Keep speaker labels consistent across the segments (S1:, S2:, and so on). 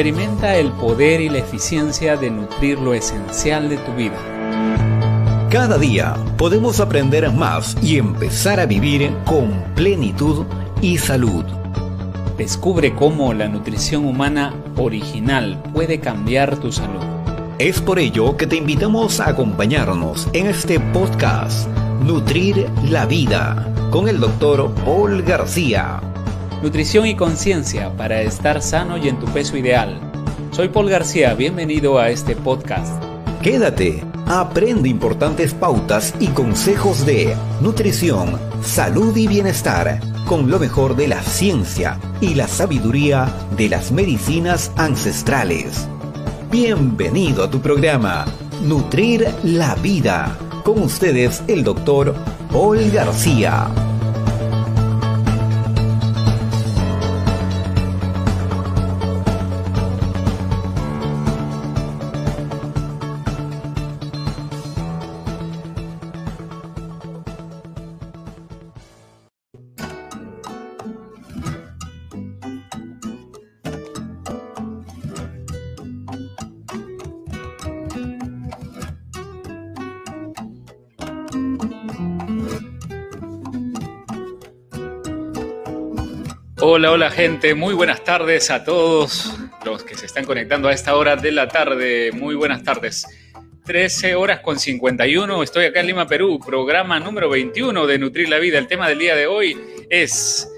S1: Experimenta el poder y la eficiencia de nutrir lo esencial de tu vida.
S2: Cada día podemos aprender más y empezar a vivir con plenitud y salud.
S1: Descubre cómo la nutrición humana original puede cambiar tu salud.
S2: Es por ello que te invitamos a acompañarnos en este podcast Nutrir la Vida con el doctor Paul García.
S1: Nutrición y conciencia para estar sano y en tu peso ideal. Soy Paul García, bienvenido a este podcast.
S2: Quédate, aprende importantes pautas y consejos de nutrición, salud y bienestar con lo mejor de la ciencia y la sabiduría de las medicinas ancestrales. Bienvenido a tu programa, Nutrir la Vida. Con ustedes el doctor Paul García.
S1: Hola, hola gente, muy buenas tardes a todos los que se están conectando a esta hora de la tarde. Muy buenas tardes. 13 horas con 51, estoy acá en Lima, Perú, programa número 21 de Nutrir la Vida. El tema del día de hoy es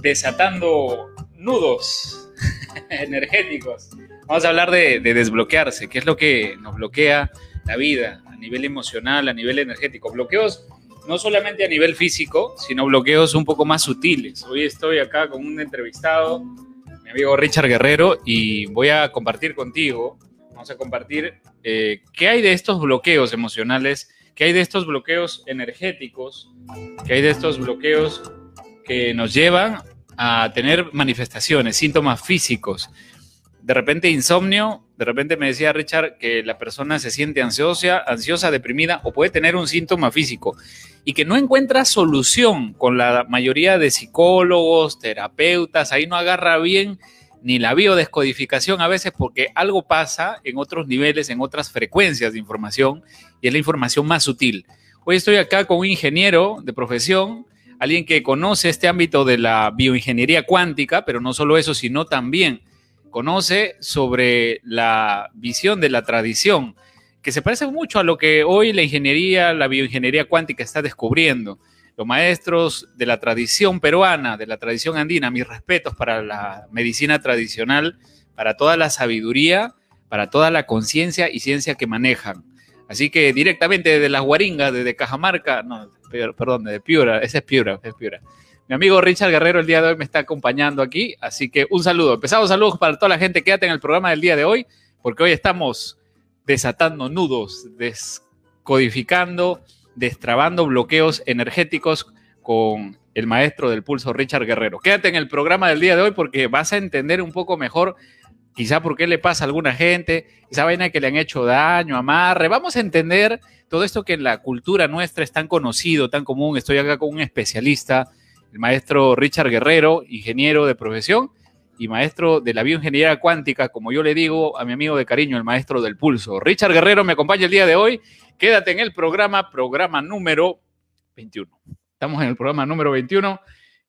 S1: desatando nudos energéticos. Vamos a hablar de, de desbloquearse, qué es lo que nos bloquea la vida a nivel emocional, a nivel energético. Bloqueos no solamente a nivel físico, sino bloqueos un poco más sutiles. Hoy estoy acá con un entrevistado, mi amigo Richard Guerrero, y voy a compartir contigo, vamos a compartir eh, qué hay de estos bloqueos emocionales, qué hay de estos bloqueos energéticos, qué hay de estos bloqueos que nos llevan a tener manifestaciones, síntomas físicos. De repente insomnio, de repente me decía Richard que la persona se siente ansiosa, ansiosa, deprimida o puede tener un síntoma físico y que no encuentra solución con la mayoría de psicólogos, terapeutas, ahí no agarra bien ni la biodescodificación a veces porque algo pasa en otros niveles, en otras frecuencias de información y es la información más sutil. Hoy estoy acá con un ingeniero de profesión, alguien que conoce este ámbito de la bioingeniería cuántica, pero no solo eso, sino también conoce sobre la visión de la tradición, que se parece mucho a lo que hoy la ingeniería, la bioingeniería cuántica está descubriendo. Los maestros de la tradición peruana, de la tradición andina, mis respetos para la medicina tradicional, para toda la sabiduría, para toda la conciencia y ciencia que manejan. Así que directamente desde las Guaringas, desde Cajamarca, no, perdón, de Piura, ese es Piura, es Piura. Mi amigo Richard Guerrero el día de hoy me está acompañando aquí, así que un saludo. Empezamos saludos para toda la gente. Quédate en el programa del día de hoy, porque hoy estamos desatando nudos, descodificando, destrabando bloqueos energéticos con el maestro del pulso Richard Guerrero. Quédate en el programa del día de hoy porque vas a entender un poco mejor quizá por qué le pasa a alguna gente, esa vaina que le han hecho daño, amarre. Vamos a entender todo esto que en la cultura nuestra es tan conocido, tan común. Estoy acá con un especialista, el maestro Richard Guerrero, ingeniero de profesión y maestro de la bioingeniería cuántica, como yo le digo a mi amigo de cariño, el maestro del pulso. Richard Guerrero me acompaña el día de hoy. Quédate en el programa, programa número 21. Estamos en el programa número 21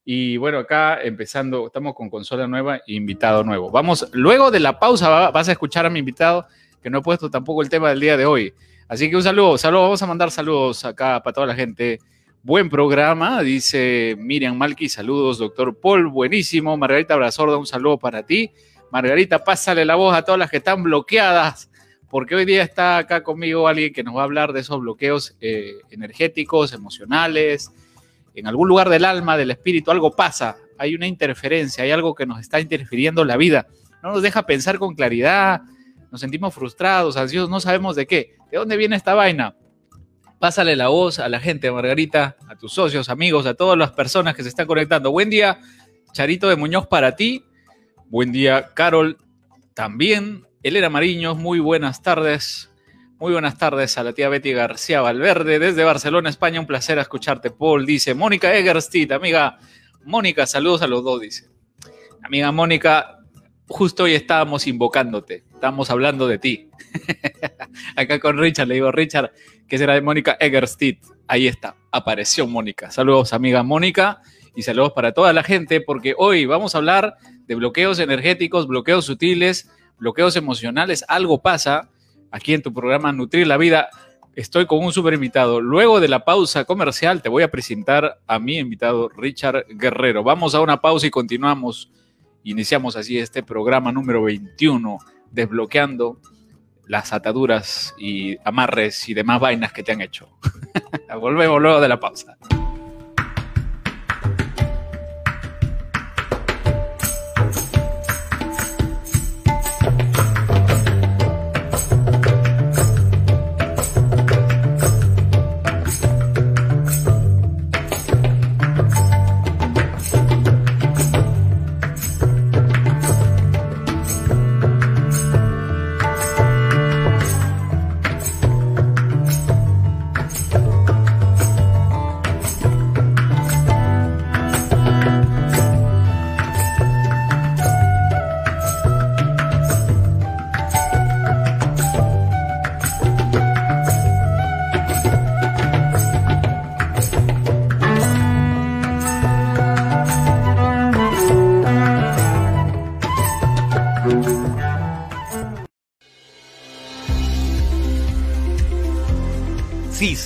S1: y bueno, acá empezando, estamos con consola nueva e invitado nuevo. Vamos, luego de la pausa vas a escuchar a mi invitado, que no he puesto tampoco el tema del día de hoy. Así que un saludo, saludo, vamos a mandar saludos acá para toda la gente. Buen programa, dice Miriam Malki, saludos, doctor Paul, buenísimo. Margarita Brazorda, un saludo para ti. Margarita, pásale la voz a todas las que están bloqueadas, porque hoy día está acá conmigo alguien que nos va a hablar de esos bloqueos eh, energéticos, emocionales, en algún lugar del alma, del espíritu, algo pasa, hay una interferencia, hay algo que nos está interfiriendo en la vida, no nos deja pensar con claridad, nos sentimos frustrados, ansiosos, no sabemos de qué. ¿De dónde viene esta vaina? Pásale la voz a la gente, Margarita, a tus socios, amigos, a todas las personas que se están conectando. Buen día, Charito de Muñoz para ti. Buen día, Carol, también. Elena Mariños, muy buenas tardes. Muy buenas tardes a la tía Betty García Valverde desde Barcelona, España. Un placer escucharte, Paul. Dice Mónica Egerstedt, amiga Mónica, saludos a los dos, dice. Amiga Mónica, justo hoy estábamos invocándote, estábamos hablando de ti. Acá con Richard, le digo, Richard, que será de Mónica Egerstedt. Ahí está, apareció Mónica. Saludos, amiga Mónica, y saludos para toda la gente, porque hoy vamos a hablar de bloqueos energéticos, bloqueos sutiles, bloqueos emocionales. Algo pasa aquí en tu programa Nutrir la Vida. Estoy con un super invitado. Luego de la pausa comercial, te voy a presentar a mi invitado Richard Guerrero. Vamos a una pausa y continuamos. Iniciamos así este programa número 21, desbloqueando las ataduras y amarres y demás vainas que te han hecho. Volvemos luego de la pausa.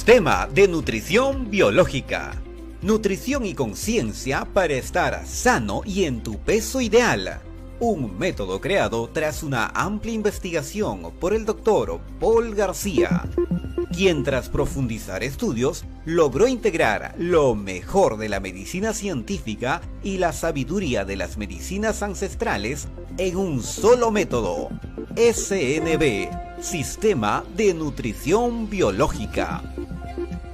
S2: Sistema de Nutrición Biológica. Nutrición y conciencia para estar sano y en tu peso ideal. Un método creado tras una amplia investigación por el doctor Paul García, quien tras profundizar estudios logró integrar lo mejor de la medicina científica y la sabiduría de las medicinas ancestrales en un solo método. SNB, Sistema de Nutrición Biológica.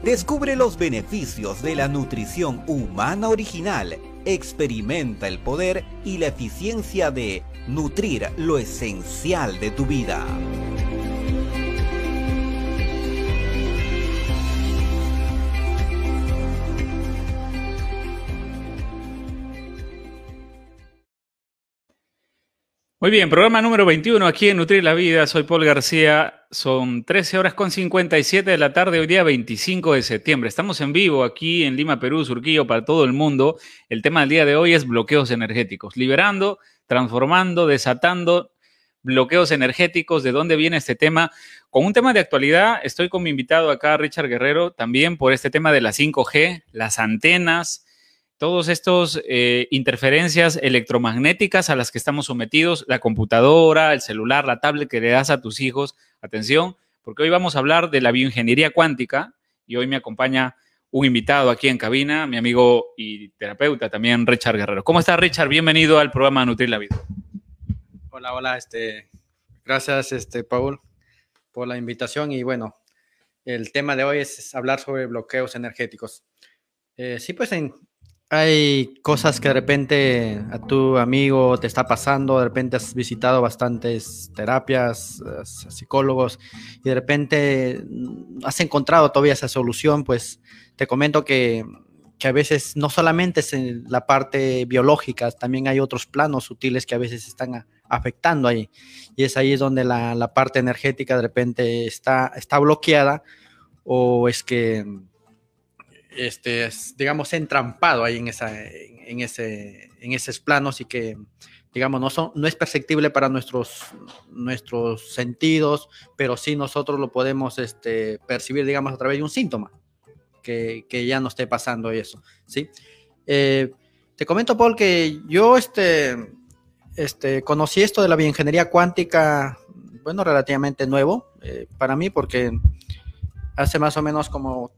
S2: Descubre los beneficios de la nutrición humana original. Experimenta el poder y la eficiencia de nutrir lo esencial de tu vida.
S1: Muy bien, programa número 21 aquí en Nutrir la Vida. Soy Paul García. Son 13 horas con 57 de la tarde, hoy día 25 de septiembre. Estamos en vivo aquí en Lima, Perú, Surquillo, para todo el mundo. El tema del día de hoy es bloqueos energéticos. Liberando, transformando, desatando bloqueos energéticos. ¿De dónde viene este tema? Con un tema de actualidad, estoy con mi invitado acá, Richard Guerrero, también por este tema de la 5G, las antenas todos estos eh, interferencias electromagnéticas a las que estamos sometidos, la computadora, el celular, la tablet que le das a tus hijos. Atención, porque hoy vamos a hablar de la bioingeniería cuántica y hoy me acompaña un invitado aquí en cabina, mi amigo y terapeuta también, Richard Guerrero. ¿Cómo estás, Richard? Bienvenido al programa Nutrir la Vida.
S3: Hola, hola, este, gracias, este, Paul, por la invitación y bueno, el tema de hoy es hablar sobre bloqueos energéticos. Eh, sí, pues en, hay cosas que de repente a tu amigo te está pasando, de repente has visitado bastantes terapias, eh, psicólogos y de repente mm, has encontrado todavía esa solución, pues te comento que, que a veces no solamente es en la parte biológica, también hay otros planos sutiles que a veces están afectando ahí. Y es ahí donde la, la parte energética de repente está, está bloqueada o es que este, digamos, entrampado ahí en, esa, en, ese, en esos planos y que, digamos, no, son, no es perceptible para nuestros, nuestros sentidos, pero sí nosotros lo podemos este, percibir, digamos, a través de un síntoma que, que ya no esté pasando eso, ¿sí? Eh, te comento, Paul, que yo este, este, conocí esto de la bioingeniería cuántica, bueno, relativamente nuevo eh, para mí, porque hace más o menos como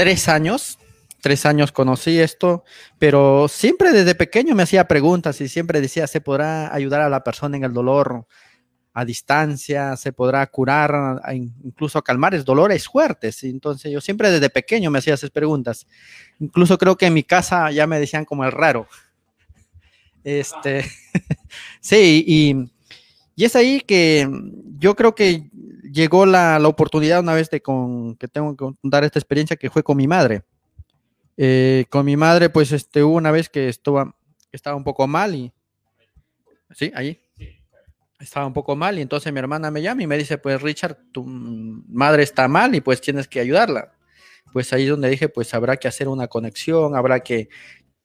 S3: tres años, tres años conocí esto, pero siempre desde pequeño me hacía preguntas y siempre decía, ¿se podrá ayudar a la persona en el dolor a distancia? ¿Se podrá curar, incluso calmar los dolores fuertes? Entonces yo siempre desde pequeño me hacía esas preguntas. Incluso creo que en mi casa ya me decían como el raro. Este, sí, y, y es ahí que yo creo que llegó la, la, oportunidad una vez de con, que tengo que contar esta experiencia que fue con mi madre. Eh, con mi madre, pues este, hubo una vez que estuvo, estaba un poco mal y... ¿Sí? Ahí. estaba un poco mal y entonces mi hermana me llama y me dice, pues Richard, tu madre está mal y pues tienes que ayudarla. Pues ahí es donde dije, pues habrá que hacer una conexión, habrá que,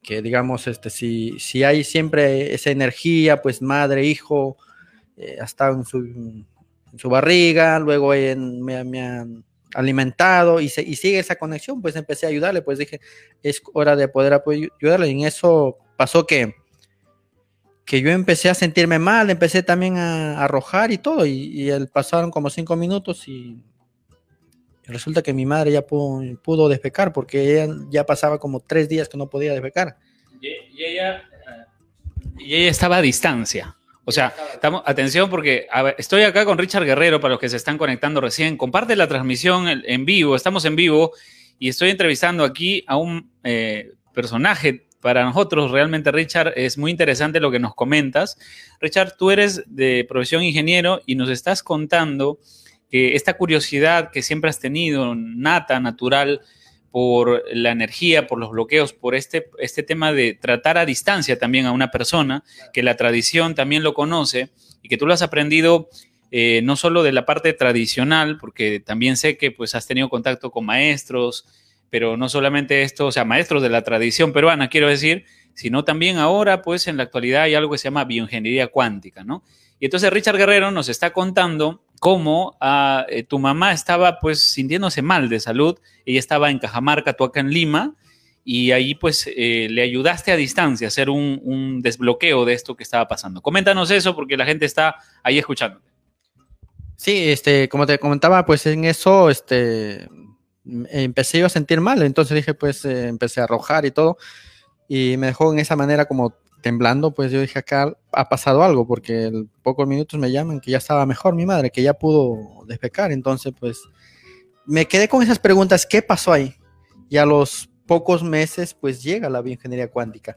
S3: que digamos, este, si, si hay siempre esa energía, pues madre, hijo, eh, hasta en su, su, barriga, luego me, han alimentado y, se, y, sigue esa conexión, pues empecé a ayudarle, pues dije, es hora de poder ayudarle. Y en eso pasó que, que yo empecé a sentirme mal, empecé también a, arrojar y todo, y, el, pasaron como cinco minutos y resulta que mi madre ya pudo, defecar porque ella ya pasaba como tres días que no podía defecar.
S1: Y, ella, y ella estaba a distancia. O sea, estamos, atención porque estoy acá con Richard Guerrero para los que se están conectando recién. Comparte la transmisión en vivo, estamos en vivo y estoy entrevistando aquí a un eh, personaje. Para nosotros, realmente, Richard, es muy interesante lo que nos comentas. Richard, tú eres de profesión ingeniero y nos estás contando que esta curiosidad que siempre has tenido, nata, natural, por la energía, por los bloqueos, por este, este tema de tratar a distancia también a una persona, que la tradición también lo conoce y que tú lo has aprendido eh, no solo de la parte tradicional, porque también sé que pues has tenido contacto con maestros, pero no solamente esto, o sea, maestros de la tradición peruana, quiero decir, sino también ahora pues en la actualidad hay algo que se llama bioingeniería cuántica, ¿no? Y entonces Richard Guerrero nos está contando cómo uh, eh, tu mamá estaba pues sintiéndose mal de salud, ella estaba en Cajamarca, tú acá en Lima, y ahí pues eh, le ayudaste a distancia a hacer un, desbloqueo de esto que estaba pasando. Coméntanos eso porque la gente está ahí escuchando.
S3: Sí, este, como te comentaba, pues en eso, este, empecé yo a sentir mal, entonces dije, pues eh, empecé a arrojar y todo, y me dejó en esa manera como temblando, pues yo dije, acá ha pasado algo, porque en pocos minutos me llaman que ya estaba mejor mi madre, que ya pudo despecar. Entonces, pues me quedé con esas preguntas, ¿qué pasó ahí? Y a los pocos meses, pues llega la bioingeniería cuántica.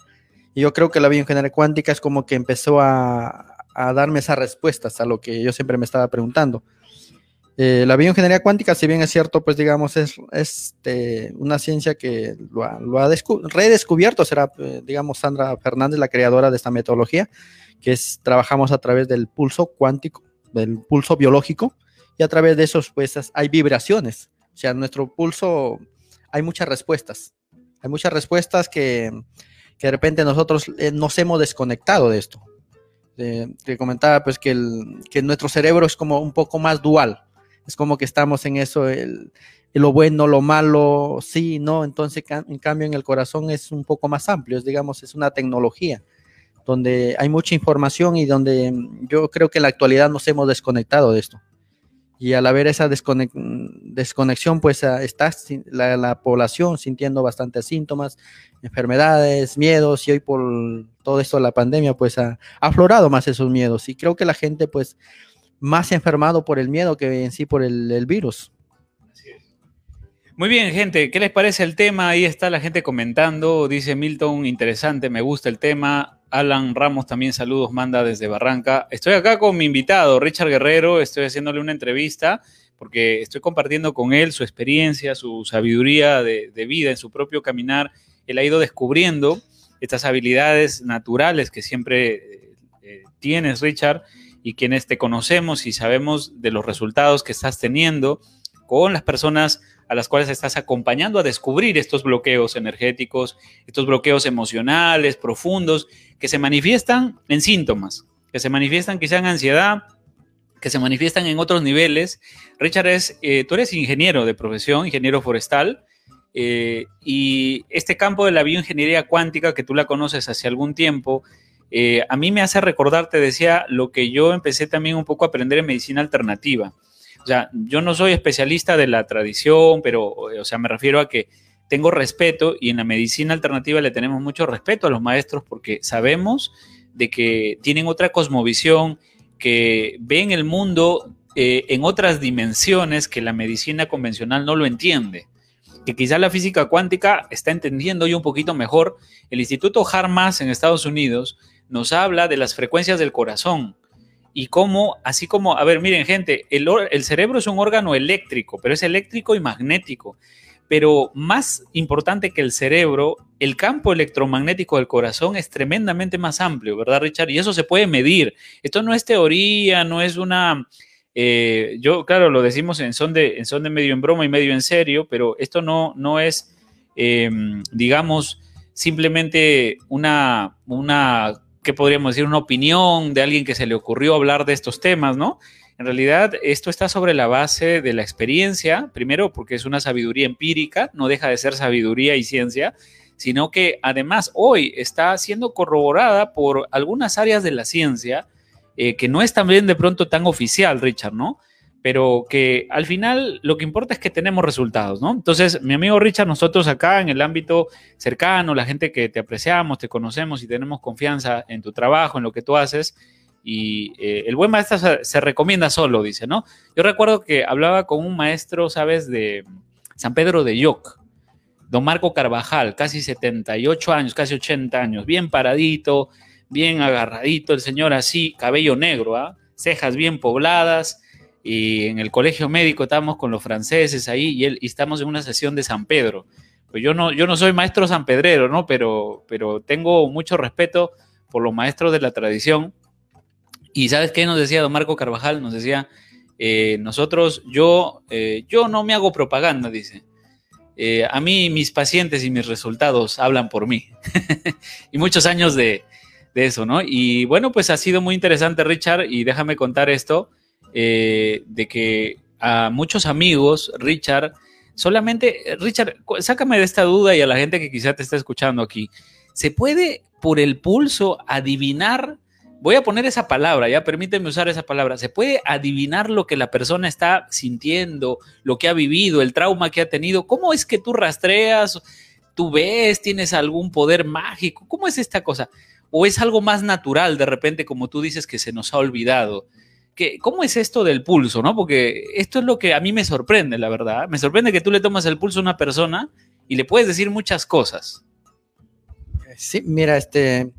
S3: Y yo creo que la bioingeniería cuántica es como que empezó a, a darme esas respuestas a lo que yo siempre me estaba preguntando. Eh, la bioingeniería cuántica, si bien es cierto, pues digamos, es, es este, una ciencia que lo ha, redescubierto, será, eh, digamos, Sandra Fernández, la creadora de esta metodología, que es, trabajamos a través del pulso cuántico, del pulso biológico, y a través de esos, pues, hay vibraciones. O sea, en nuestro pulso hay muchas respuestas. Hay muchas respuestas que, que de repente nosotros eh, nos hemos desconectado de esto. Te comentaba, pues, que, que nuestro cerebro es como un poco más dual es como que estamos en eso, el, lo bueno, lo malo, sí, no, entonces en cambio en el corazón es un poco más amplio, es, digamos, es una tecnología donde hay mucha información y donde yo creo que en la actualidad nos hemos desconectado de esto. Y al haber esa desconexión, pues está la, la, población sintiendo bastantes síntomas, enfermedades, miedos, y hoy por todo esto de la pandemia, pues ha aflorado más esos miedos. Y creo que la gente, pues, más enfermado por el miedo que en sí por el, virus.
S1: Muy bien, gente, ¿qué les parece el tema? Ahí está la gente comentando. Dice Milton, interesante, me gusta el tema. Alan Ramos también saludos, manda desde Barranca. Estoy acá con mi invitado, Richard Guerrero. Estoy haciéndole una entrevista porque estoy compartiendo con él su experiencia, su sabiduría de, de vida en su propio caminar. Él ha ido descubriendo estas habilidades naturales que siempre eh, eh tienes, Richard, y quienes te conocemos y sabemos de los resultados que estás teniendo con las personas a las cuales estás acompañando a descubrir estos bloqueos energéticos, estos bloqueos emocionales profundos que se manifiestan en síntomas, que se manifiestan quizá en ansiedad, que se manifiestan en otros niveles. Richard, es, eh, tú eres ingeniero de profesión, ingeniero forestal, eh, y este campo de la bioingeniería cuántica, que tú la conoces hace algún tiempo, eh, a mí me hace recordar, te decía, lo que yo empecé también un poco a aprender en medicina alternativa. O sea, yo no soy especialista de la tradición, pero, o sea, me refiero a que tengo respeto y en la medicina alternativa le tenemos mucho respeto a los maestros porque sabemos de que tienen otra cosmovisión, que ven el mundo eh, en otras dimensiones que la medicina convencional no lo entiende que quizá la física cuántica está entendiendo hoy un poquito mejor. El Instituto Harmas en Estados Unidos nos habla de las frecuencias del corazón y cómo, así como, a ver, miren gente, el, el cerebro es un órgano eléctrico, pero es eléctrico y magnético. pero más importante que el cerebro, el campo electromagnético del corazón es tremendamente más amplio, ¿verdad, Richard? Y eso se puede medir. Esto no es teoría, no es una... Eh, yo, claro, lo decimos en son, de, en son de medio en broma y medio en serio, pero esto no, no es, em, digamos, simplemente una, una, ¿qué podríamos decir? Una opinión de alguien que se le ocurrió hablar de estos temas, ¿no? En realidad, esto está sobre la base de la experiencia, primero porque es una sabiduría empírica, no deja de ser sabiduría y ciencia, sino que además hoy está siendo corroborada por algunas áreas de la ciencia, eh, que no es también de pronto tan oficial, Richard, ¿no? Pero que al final lo que importa es que tenemos resultados, ¿no? Entonces, mi amigo Richard, nosotros acá en el ámbito cercano, la gente que te apreciamos, te conocemos y tenemos confianza en tu trabajo, en lo que tú haces, y eh, el buen maestro se, recomienda solo, dice, ¿no? Yo recuerdo que hablaba con un maestro, ¿sabes?, de San Pedro de Yoc, don Marco Carvajal, casi 78 años, casi 80 años, bien paradito, bien agarradito, el señor así, cabello negro, ¿ah? cejas bien pobladas, y en el colegio médico estábamos con los franceses ahí y, él, y estamos en una sesión de San Pedro. Pues yo no, yo no soy maestro sanpedrero, ¿no? Pero, pero tengo mucho respeto por los maestros de la tradición y ¿sabes qué nos decía don Marco Carvajal? Nos decía, eh, nosotros, yo, eh, yo no me hago propaganda, dice. Eh, a mí mis pacientes y mis resultados hablan por mí. y muchos años de, eso, ¿no? Y bueno, pues ha sido muy interesante, Richard, y déjame contar esto, de que a muchos amigos, Richard, solamente, Richard, sácame de esta duda y a la gente que quizá te está escuchando aquí, ¿se puede por el pulso adivinar voy a poner esa palabra, ya permíteme usar esa palabra, se puede adivinar lo que la persona está sintiendo, lo que ha vivido, el trauma que ha tenido. ¿Cómo es que tú rastreas, tú ves, tienes algún poder mágico? ¿Cómo es esta cosa? ¿O es algo más natural de repente, como tú dices, que se nos ha olvidado? ¿Qué, ¿Cómo es esto del pulso? ¿no? Porque esto es lo que a mí me sorprende, la verdad. Me sorprende que tú le tomas el pulso a una persona y le puedes decir muchas cosas.
S3: Sí, mira, este,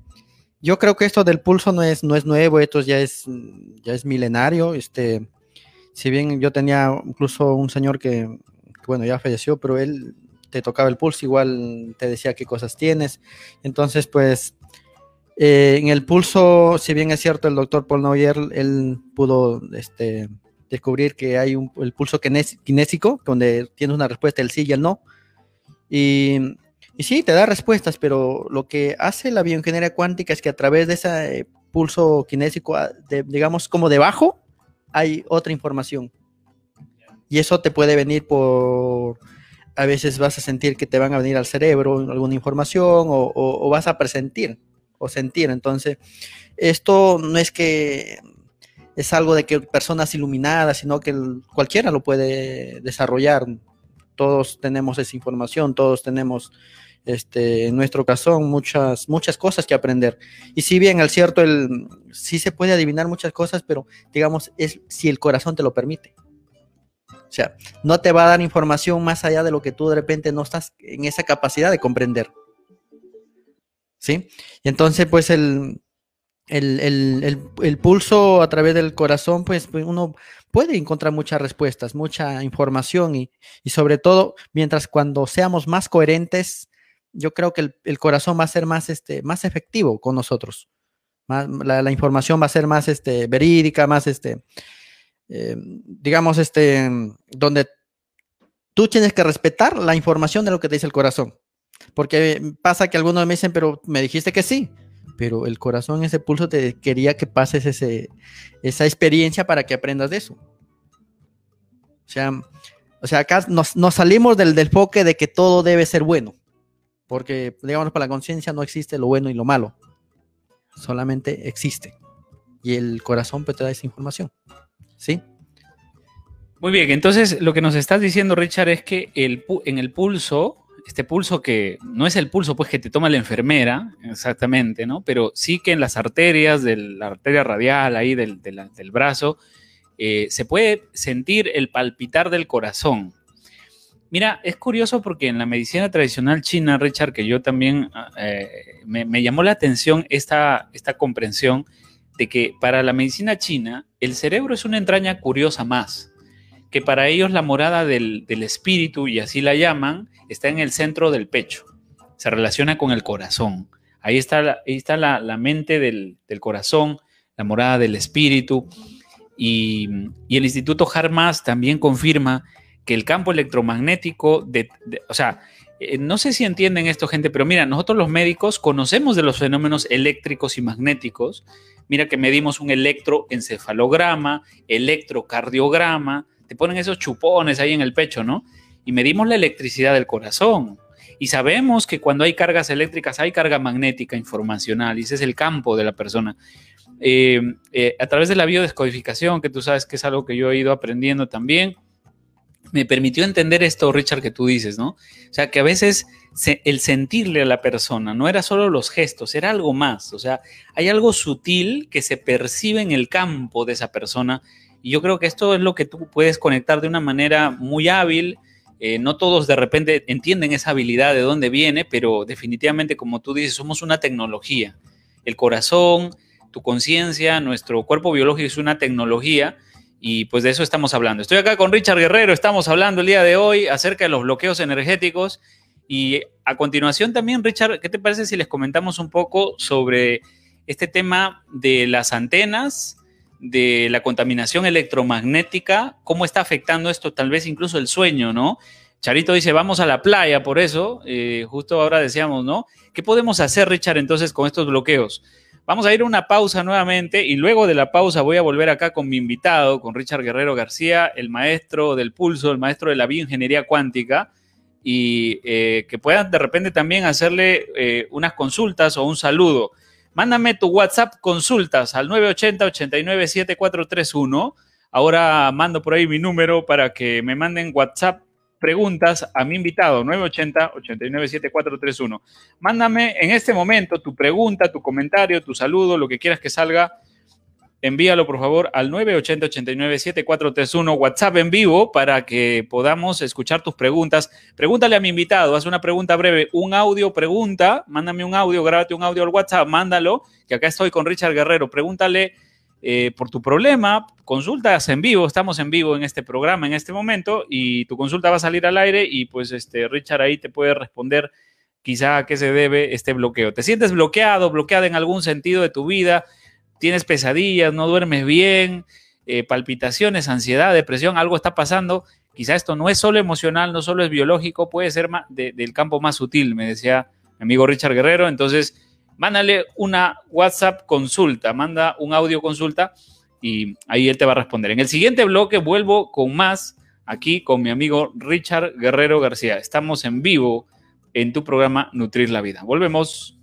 S3: yo creo que esto del pulso no es, no es nuevo, esto ya es, ya es milenario. Este, si bien yo tenía incluso un señor que, bueno, ya falleció, pero él te tocaba el pulso, igual te decía qué cosas tienes. Entonces, pues, eh, en el pulso, si bien es cierto, el doctor Paul Neuer, él pudo este, descubrir que hay un, el pulso kinésico, donde tienes una respuesta el sí y el no. Y y sí, te da respuestas, pero lo que hace la bioingeniería cuántica es que a través de ese pulso kinésico, ah, digamos como debajo, hay otra información. Y eso te puede venir por, a veces vas a sentir que te van a venir al cerebro alguna información o, vas a presentir o sentir. Entonces, esto no es que es algo de que personas iluminadas, sino que cualquiera lo puede desarrollar. Todos tenemos esa información, todos tenemos este, en nuestro caso, muchas, muchas cosas que aprender. Y si bien, al cierto, el, sí se puede adivinar muchas cosas, pero digamos, es si el corazón te lo permite. O sea, no te va a dar información más allá de lo que tú de repente no estás en esa capacidad de comprender. ¿Sí? Y entonces, pues el, el, pulso a través del corazón, pues, pues uno puede encontrar muchas respuestas, mucha información y, y, sobre todo, mientras cuando seamos más coherentes yo creo que el, corazón va a ser más, este, más efectivo con nosotros. la, información va a ser más este, verídica, más, este, eh, digamos, este, donde tú tienes que respetar la información de lo que te dice el corazón. Porque pasa que algunos me dicen, pero me dijiste que sí, pero el corazón, ese pulso, te quería que pases ese, esa experiencia para que aprendas de eso. O sea, o sea acá nos, salimos del, del enfoque de que todo debe ser bueno. Porque, digamos, para la conciencia no existe lo bueno y lo malo. Solamente existe. Y el corazón pues, te da esa información. ¿Sí?
S1: Muy bien, entonces lo que nos estás diciendo, Richard, es que el, en el pulso, este pulso que no es el pulso pues que te toma la enfermera, exactamente, ¿no? Pero sí que en las arterias, de la arteria radial ahí del, del brazo, eh, se puede sentir el palpitar del corazón. Mira, es curioso porque en la medicina tradicional china, Richard, que yo también ah, eh, me, llamó la atención esta, esta comprensión de que para la medicina china el cerebro es una entraña curiosa más. que para ellos la morada del, espíritu, y así la llaman, está en el centro del pecho, se relaciona con el corazón. Ahí está, la, ahí está la, mente del, corazón, la morada del espíritu. Y, el Instituto Harmas también confirma que el campo electromagnético, de, o sea, eh, no sé si entienden esto, gente, pero mira, nosotros los médicos conocemos de los fenómenos eléctricos y magnéticos. Mira que medimos un electroencefalograma, electrocardiograma, te ponen esos chupones ahí en el pecho, ¿no? Y medimos la electricidad del corazón. Y sabemos que cuando hay cargas eléctricas hay carga magnética informacional, y ese es el campo de la persona. Eh, eh, a través de la biodescodificación, que tú sabes que es algo que yo he ido aprendiendo también, me permitió entender esto, Richard, que tú dices, ¿no? O sea, que a veces el sentirle a la persona no era solo los gestos, era algo más. O sea, hay algo sutil que se percibe en el campo de esa persona. Y yo creo que esto es lo que tú puedes conectar de una manera muy hábil. Eh, no todos de repente entienden esa habilidad de dónde viene, pero definitivamente, como tú dices, somos una tecnología. El corazón, tu conciencia, nuestro cuerpo biológico es una tecnología y pues de eso estamos hablando. Estoy acá con Richard Guerrero, estamos hablando el día de hoy acerca de los bloqueos energéticos. Y a continuación también, Richard, ¿qué te parece si les comentamos un poco sobre este tema de las antenas, de la contaminación electromagnética, cómo está afectando esto, tal vez incluso el sueño, ¿no? Charito dice, vamos a la playa, por eso, eh, justo ahora decíamos, ¿no? ¿Qué podemos hacer, Richard, entonces con estos bloqueos? Vamos a ir a una pausa nuevamente y luego de la pausa voy a volver acá con mi invitado, con Richard Guerrero García, el maestro del pulso, el maestro de la bioingeniería cuántica, y eh, que puedan de repente también hacerle eh, unas consultas o un saludo. Mándame tu WhatsApp consultas al 980-897431. Ahora mando por ahí mi número para que me manden WhatsApp preguntas a mi invitado, 980-897431. Mándame en este momento tu pregunta, tu comentario, tu saludo, lo que quieras que salga. Envíalo por favor al 980-897431 WhatsApp en vivo para que podamos escuchar tus preguntas. Pregúntale a mi invitado, haz una pregunta breve, un audio, pregunta, mándame un audio, grábate un audio al WhatsApp, mándalo, que acá estoy con Richard Guerrero. Pregúntale eh, por tu problema, consultas en vivo, estamos en vivo en este programa en este momento y tu consulta va a salir al aire y pues este Richard ahí te puede responder quizá a qué se debe este bloqueo. ¿Te sientes bloqueado, bloqueada en algún sentido de tu vida? ¿Tienes pesadillas, no duermes bien, eh, palpitaciones, ansiedad, depresión, algo está pasando? Quizá esto no es solo emocional, no solo es biológico, puede ser del campo más sutil, me decía mi amigo Richard Guerrero. Entonces, mándale una WhatsApp consulta, manda un audio consulta y ahí él te va a responder. En el siguiente bloque vuelvo con más aquí con mi amigo Richard Guerrero García. Estamos en vivo en tu programa Nutrir la Vida. Volvemos.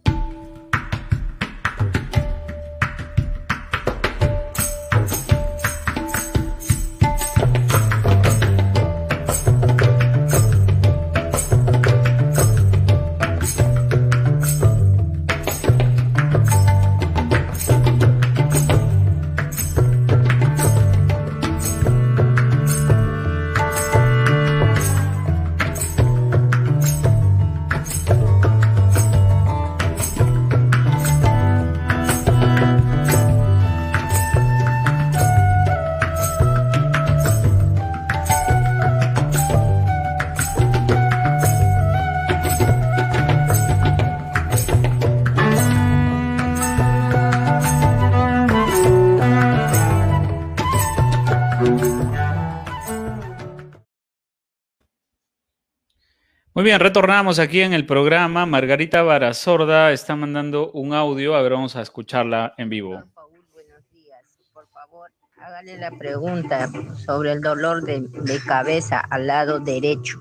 S1: Bien, retornamos aquí en el programa. Margarita Barazorda está mandando un audio. A ver, vamos a escucharla en vivo. buenos días.
S4: Por favor, hágale la pregunta sobre el dolor de, cabeza al lado derecho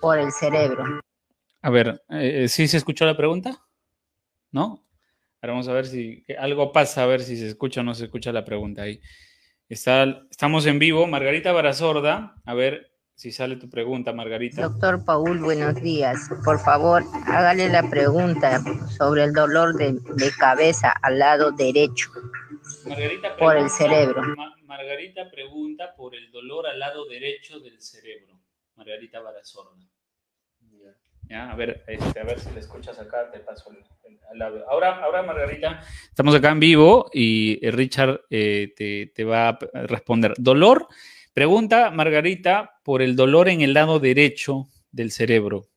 S4: por el cerebro.
S1: A ver, eh, ¿sí se escuchó la pregunta? ¿No? Ahora vamos a ver si algo pasa, a ver si se escucha o no se escucha la pregunta ahí. Está, estamos en vivo. Margarita Barazorda, a ver, si sale tu pregunta, Margarita.
S4: Doctor Paul, buenos días. Por favor, hágale la pregunta sobre el dolor de, cabeza al lado derecho. Margarita por el cerebro.
S1: Margarita pregunta por el dolor al lado derecho del cerebro. Margarita Barazorda. Ya, a ver, este, a ver si le escuchas acá, te paso el, audio. Ahora, ahora, Margarita, estamos acá en vivo y eh, Richard eh, te, te va a responder. Dolor Pregunta Margarita por el dolor en el lado derecho del cerebro.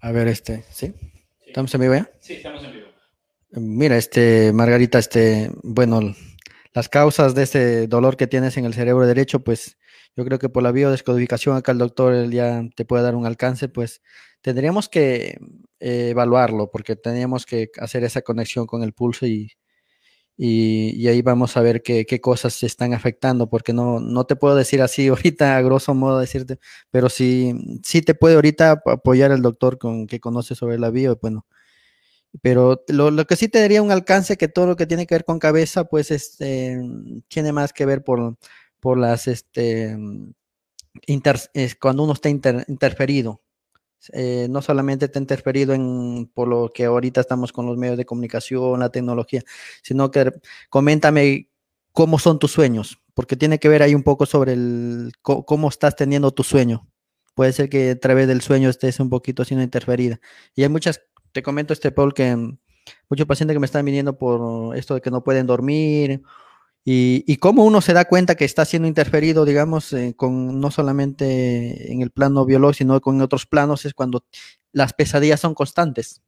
S3: A ver, este, ¿sí? ¿Estamos en vivo ya?
S1: Sí, estamos en vivo.
S3: Mira, este, Margarita, este, bueno, las causas de ese dolor que tienes en el cerebro derecho, pues yo creo que por la biodescodificación, acá el doctor ya te puede dar un alcance, pues tendríamos que eh, evaluarlo, porque tendríamos que hacer esa conexión con el pulso y, y, ahí vamos a ver qué, cosas se están afectando, porque no, no te puedo decir así ahorita, a grosso modo decirte, pero sí, sí te puede ahorita apoyar el doctor con que conoce sobre la bio, bueno. Pero lo, que sí te daría un alcance que todo lo que tiene que ver con cabeza, pues este, tiene más que ver por, por las, este, cuando uno está interferido. Eh, no solamente te ha interferido en por lo que ahorita estamos con los medios de comunicación, la tecnología, sino que coméntame cómo son tus sueños, porque tiene que ver ahí un poco sobre el cómo estás teniendo tu sueño. Puede ser que a través del sueño estés un poquito siendo interferida. Y hay muchas, te comento este Paul que muchos pacientes que me están viniendo por esto de que no pueden dormir y, cómo uno se da cuenta que está siendo interferido, digamos, eh, con no solamente en el plano biológico, sino con otros planos, es cuando las pesadillas son constantes.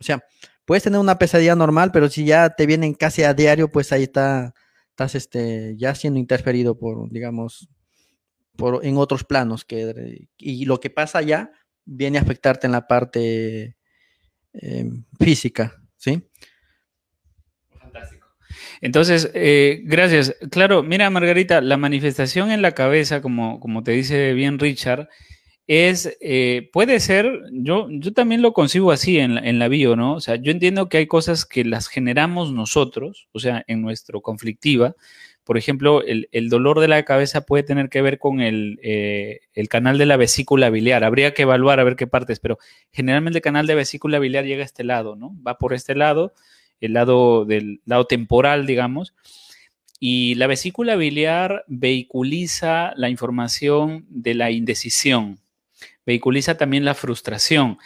S3: O sea, puedes tener una pesadilla normal, pero si ya te vienen casi a diario, pues ahí está, estás este, ya siendo interferido por, digamos, por, en otros planos. Que, y lo que pasa ya viene a afectarte en la parte eh, física, ¿sí?
S1: Entonces, eh, gracias. Claro, mira, Margarita, la manifestación en la cabeza, como, como te dice bien Richard, es, eh, puede ser, yo, yo también lo consigo así en, en, la bio, ¿no? O sea, yo entiendo que hay cosas que las generamos nosotros, o sea, en nuestro conflictiva. Por ejemplo, el, el dolor de la cabeza puede tener que ver con el, eh, el, canal de la vesícula biliar. Habría que evaluar a ver qué partes, pero generalmente el canal de vesícula biliar llega a este lado, ¿no? Va por este lado el lado del lado temporal, digamos. Y la vesícula biliar vehiculiza la información de la indecisión, vehiculiza también la frustración.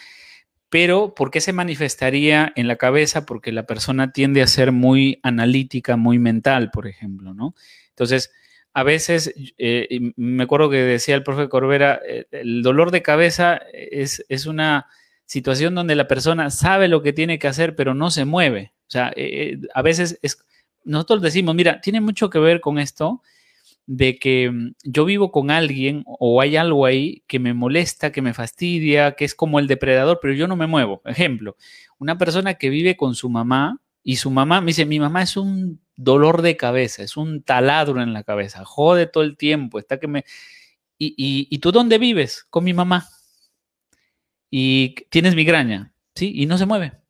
S1: Pero, ¿por qué se manifestaría en la cabeza? Porque la persona tiende a ser muy analítica, muy mental, por ejemplo, ¿no? Entonces, a veces, eh, me acuerdo que decía el profe Corbera, eh, el dolor de cabeza es, es una situación donde la persona sabe lo que tiene que hacer, pero no se mueve. O sea, eh, eh, a veces es, nosotros decimos, mira, tiene mucho que ver con esto de que mm, yo vivo con alguien o hay algo ahí que me molesta, que me fastidia, que es como el depredador, pero yo no me muevo. Ejemplo, una persona que vive con su mamá y su mamá me dice, mi mamá es un dolor de cabeza, es un taladro en la cabeza, jode todo el tiempo, está que me... ¿Y, y tú dónde vives? Con mi mamá. Y tienes migraña, ¿sí? Y no se mueve.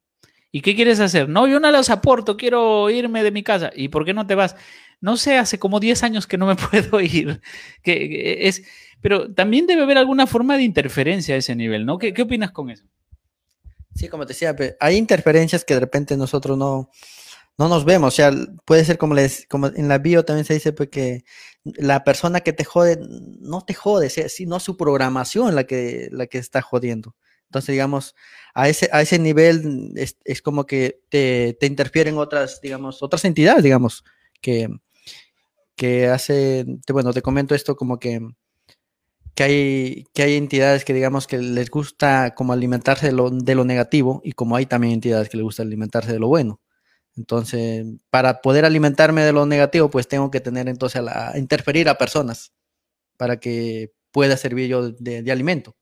S1: ¿Y qué quieres hacer? No, yo no los aporto, quiero irme de mi casa. ¿Y por qué no te vas? No sé, hace como 10 años que no me puedo ir. Que, es, pero también debe haber alguna forma de interferencia a ese nivel, ¿no? ¿Qué, opinas con eso?
S3: Sí, como te decía, hay interferencias que de repente nosotros no, no nos vemos. O sea, puede ser como, les, como en la bio también se dice pues, que la persona que te jode no te jode, sino su programación la que, la que está jodiendo. Entonces, digamos, a ese, a ese nivel es, como que te, te, interfieren otras, digamos, otras entidades, digamos, que, que hace, bueno, te comento esto como que, que, hay, que hay entidades que, digamos, que les gusta como alimentarse de lo, de lo negativo y como hay también entidades que les gusta alimentarse de lo bueno. Entonces, para poder alimentarme de lo negativo, pues tengo que tener entonces a, la, interferir a personas para que pueda servir yo de, de alimento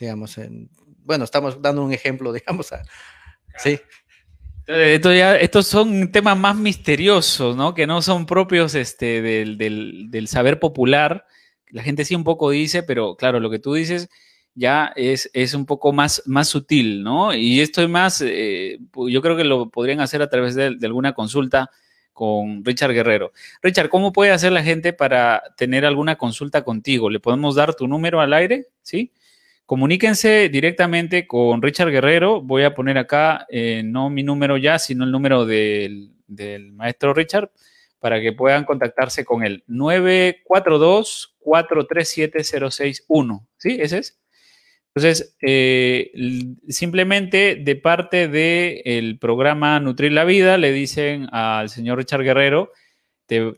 S3: digamos, en, bueno, estamos dando un ejemplo, digamos, sí.
S1: Esto ya, estos son temas más misteriosos, ¿no? Que no son propios este, del, saber popular. La gente sí un poco dice, pero claro, lo que tú dices ya es, es un poco más, más sutil, ¿no? Y esto es más, eh, yo creo que lo podrían hacer a través de, de, alguna consulta con Richard Guerrero. Richard, ¿cómo puede hacer la gente para tener alguna consulta contigo? ¿Le podemos dar tu número al aire? ¿Sí? Comuníquense directamente con Richard Guerrero. Voy a poner acá eh, no mi número ya, sino el número del, maestro Richard para que puedan contactarse con él. 942-437-061. ¿Sí? Ese es. Entonces, eh, simplemente de parte del programa Nutrir la Vida, le dicen al señor Richard Guerrero, te,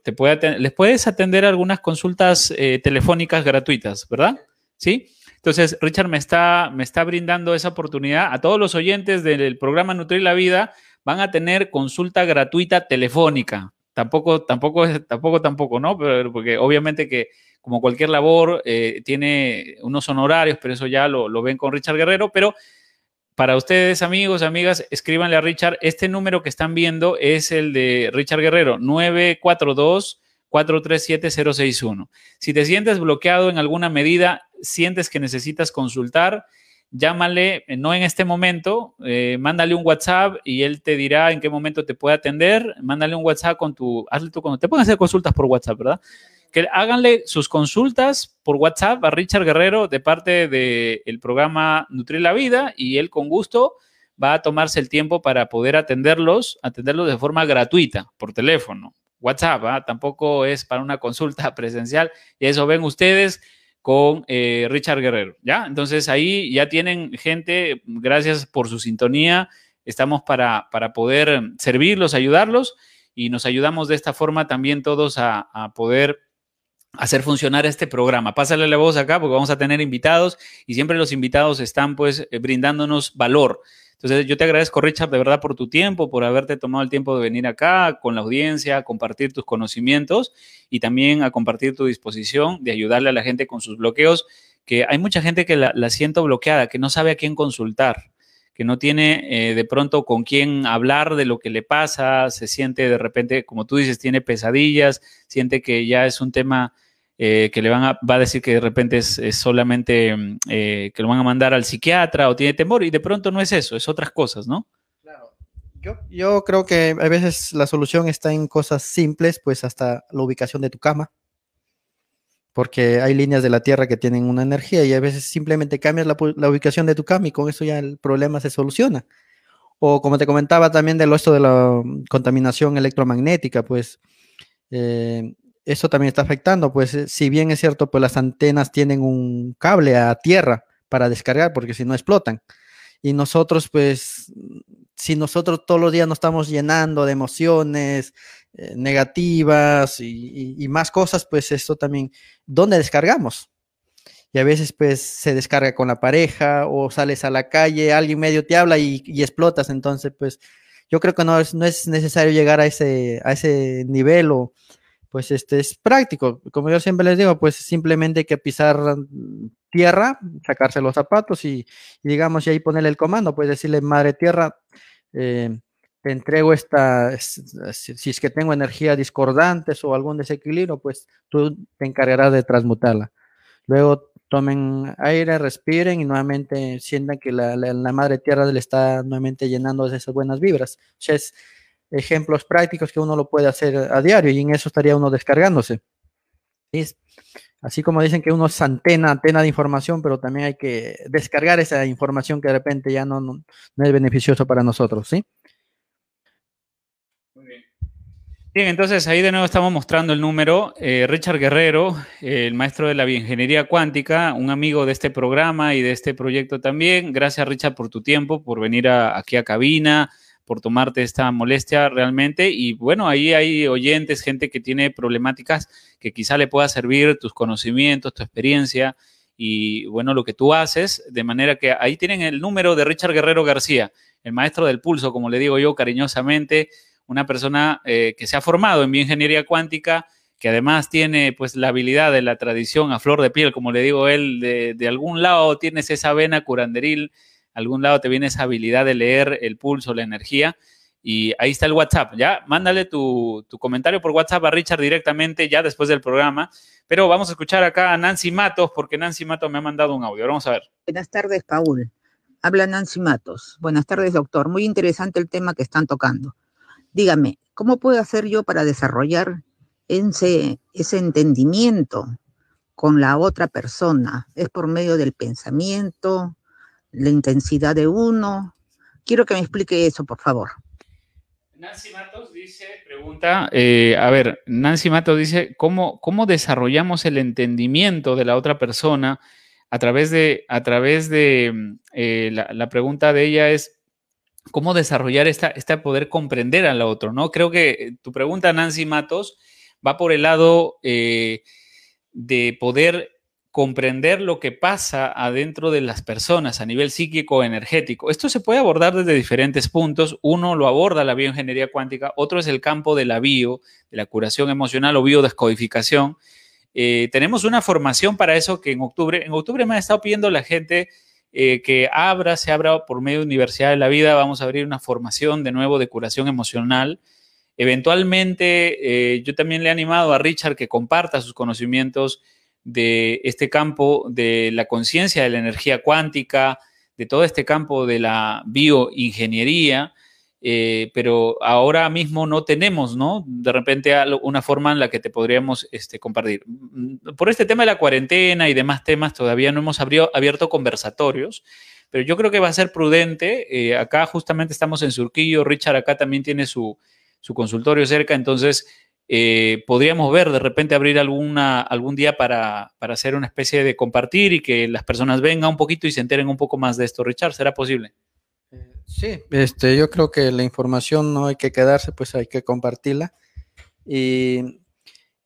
S1: les puedes atender algunas consultas eh, telefónicas gratuitas, ¿verdad? ¿Sí? Entonces, Richard me está, me está brindando esa oportunidad. A todos los oyentes del programa Nutrir la Vida van a tener consulta gratuita telefónica. Tampoco, tampoco, tampoco, tampoco, ¿no? porque obviamente que como cualquier labor, eh, tiene unos honorarios, pero eso ya lo, ven con Richard Guerrero. Pero para ustedes, amigos, amigas, escríbanle a Richard. Este número que están viendo es el de Richard Guerrero, 942 437 Si te sientes bloqueado en alguna medida, sientes que necesitas consultar, llámale, eh, no en este momento, eh, mándale un WhatsApp y él te dirá en qué momento te puede atender. Mándale un WhatsApp con tu, hazle tu, te pueden hacer consultas por WhatsApp, ¿verdad? que háganle sus consultas por WhatsApp a Richard Guerrero de parte del programa Nutrir la Vida y él con gusto va a tomarse el tiempo para poder atenderlos, atenderlos de forma gratuita por teléfono. WhatsApp, tampoco es para una consulta presencial y eso ven ustedes con eh, Richard Guerrero, ¿ya? Entonces ahí ya tienen gente, gracias por su sintonía, estamos para, para poder servirlos, ayudarlos y nos ayudamos de esta forma también todos a, a poder hacer funcionar este programa. Pásale la voz acá porque vamos a tener invitados y siempre los invitados están pues brindándonos valor. Entonces yo te agradezco Richard de verdad por tu tiempo, por haberte tomado el tiempo de venir acá con la audiencia, a compartir tus conocimientos y también a compartir tu disposición de ayudarle a la gente con sus bloqueos, que hay mucha gente que la, siento bloqueada, que no sabe a quién consultar que no tiene eh, de pronto con quién hablar de lo que le pasa, se siente de repente, como tú dices, tiene pesadillas, siente que ya es un tema eh, que le van a, va a decir que de repente es, solamente mm, eh, que lo van a mandar al psiquiatra o tiene temor y de pronto no es eso, es otras cosas, ¿no?
S3: Claro. Yo, yo creo que a veces la solución está en cosas simples, pues hasta la ubicación de tu cama, porque hay líneas de la Tierra que tienen una energía y a veces simplemente cambias la, la ubicación de tu cama y con eso ya el problema se soluciona. O como te comentaba también del esto de la contaminación electromagnética, pues eh, eso también está afectando, pues eh, si bien es cierto, pues las antenas tienen un cable a tierra para descargar, porque si no explotan. Y nosotros, pues, si nosotros todos los días nos estamos llenando de emociones eh, negativas y, más cosas, pues esto también, ¿dónde descargamos? Y a veces, pues, se descarga con la pareja o sales a la calle, alguien medio te habla y, y explotas. Entonces, pues, yo creo que no es, no es necesario llegar a ese, a ese nivel o pues este es práctico. Como yo siempre les digo, pues simplemente hay que pisar tierra, sacarse los zapatos y, digamos, y ahí ponerle el comando, pues decirle, madre tierra, eh, te entrego esta, si es que tengo energía discordantes o algún desequilibrio, pues tú te encargarás de transmutarla. Luego tomen aire, respiren y nuevamente sientan que la, madre tierra le está nuevamente llenando de esas buenas vibras. Ejemplos prácticos que uno lo puede hacer a diario y en eso estaría uno descargándose. Así como dicen que uno es antena, antena de información, pero también hay que descargar esa información que de repente ya no, no, es beneficioso para nosotros, ¿sí?
S1: Muy bien. Bien, entonces ahí de nuevo estamos mostrando el número. Eh, Richard Guerrero, el maestro de la bioingeniería cuántica, un amigo de este programa y de este proyecto también. Gracias, Richard, por tu tiempo, por venir aquí a cabina, por tomarte esta molestia realmente. Y bueno, ahí hay oyentes, gente que tiene problemáticas que quizá le pueda servir tus conocimientos, tu experiencia y bueno, lo que tú haces, de manera que ahí tienen el número de Richard Guerrero García, el maestro del pulso, como le digo yo cariñosamente, una persona eh, que se ha formado en bioingeniería cuántica, que además tiene pues la habilidad de la tradición a flor de piel, como le digo él, de, de algún lado tienes esa vena curanderil algún lado te viene esa habilidad de leer el pulso, la energía. Y ahí está el WhatsApp, ¿ya? Mándale tu, comentario por WhatsApp a Richard directamente ya después del programa. Pero vamos a escuchar acá a Nancy Matos, porque Nancy Matos me ha mandado un audio. Vamos a ver.
S5: Buenas tardes, Paul. Habla Nancy Matos. Buenas tardes, doctor. Muy interesante el tema que están tocando. Dígame, ¿cómo puedo hacer yo para desarrollar ese, ese entendimiento con la otra persona? ¿Es por medio del pensamiento, la intensidad de uno. Quiero que me explique eso, por favor.
S1: Nancy Matos dice, pregunta, eh, a ver, Nancy Matos dice, ¿cómo, ¿cómo desarrollamos el entendimiento de la otra persona a través de, a través de eh, la, pregunta de ella es, ¿cómo desarrollar esta, este poder comprender al otro? ¿no? Creo que tu pregunta, Nancy Matos, va por el lado eh, de poder comprender lo que pasa adentro de las personas a nivel psíquico energético. Esto se puede abordar desde diferentes puntos. Uno lo aborda la bioingeniería cuántica, otro es el campo de la bio, de la curación emocional o biodescodificación. Eh, tenemos una formación para eso que en octubre, en octubre me ha estado pidiendo la gente eh, que abra, se abra por medio de Universidad de la Vida, vamos a abrir una formación de nuevo de curación emocional. Eventualmente, eh, yo también le he animado a Richard que comparta sus conocimientos de este campo de la conciencia de la energía cuántica, de todo este campo de la bioingeniería, eh, pero ahora mismo no tenemos, ¿no? De repente una forma en la que te podríamos este, compartir. Mm, por este tema de la cuarentena y demás temas, todavía no hemos abierto conversatorios, pero yo creo que va a ser prudente. Eh, acá justamente estamos en Surquillo, Richard acá también tiene su, su consultorio cerca, entonces eh, podríamos ver de repente abrir alguna, algún día para, hacer una especie de compartir y que las personas vengan un poquito y se enteren un poco más de esto. Richard, ¿será posible?
S3: Eh, sí, este, yo creo que la información no hay que quedarse, pues hay que compartirla. Y,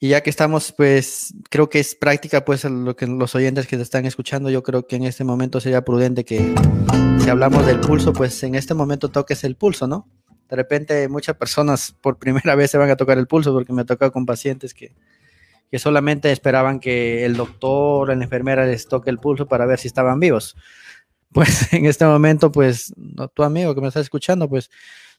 S3: ya que estamos, pues creo que es práctica, pues lo que los oyentes que te están escuchando, yo creo que en este momento sería prudente que si hablamos del pulso, pues en este momento toques el pulso, ¿no? De repente muchas personas por primera vez se van a tocar el pulso porque me ha tocado con pacientes que, que solamente esperaban que el doctor o la enfermera les toque el pulso para ver si estaban vivos. Pues en este momento, pues tu amigo que me está escuchando, pues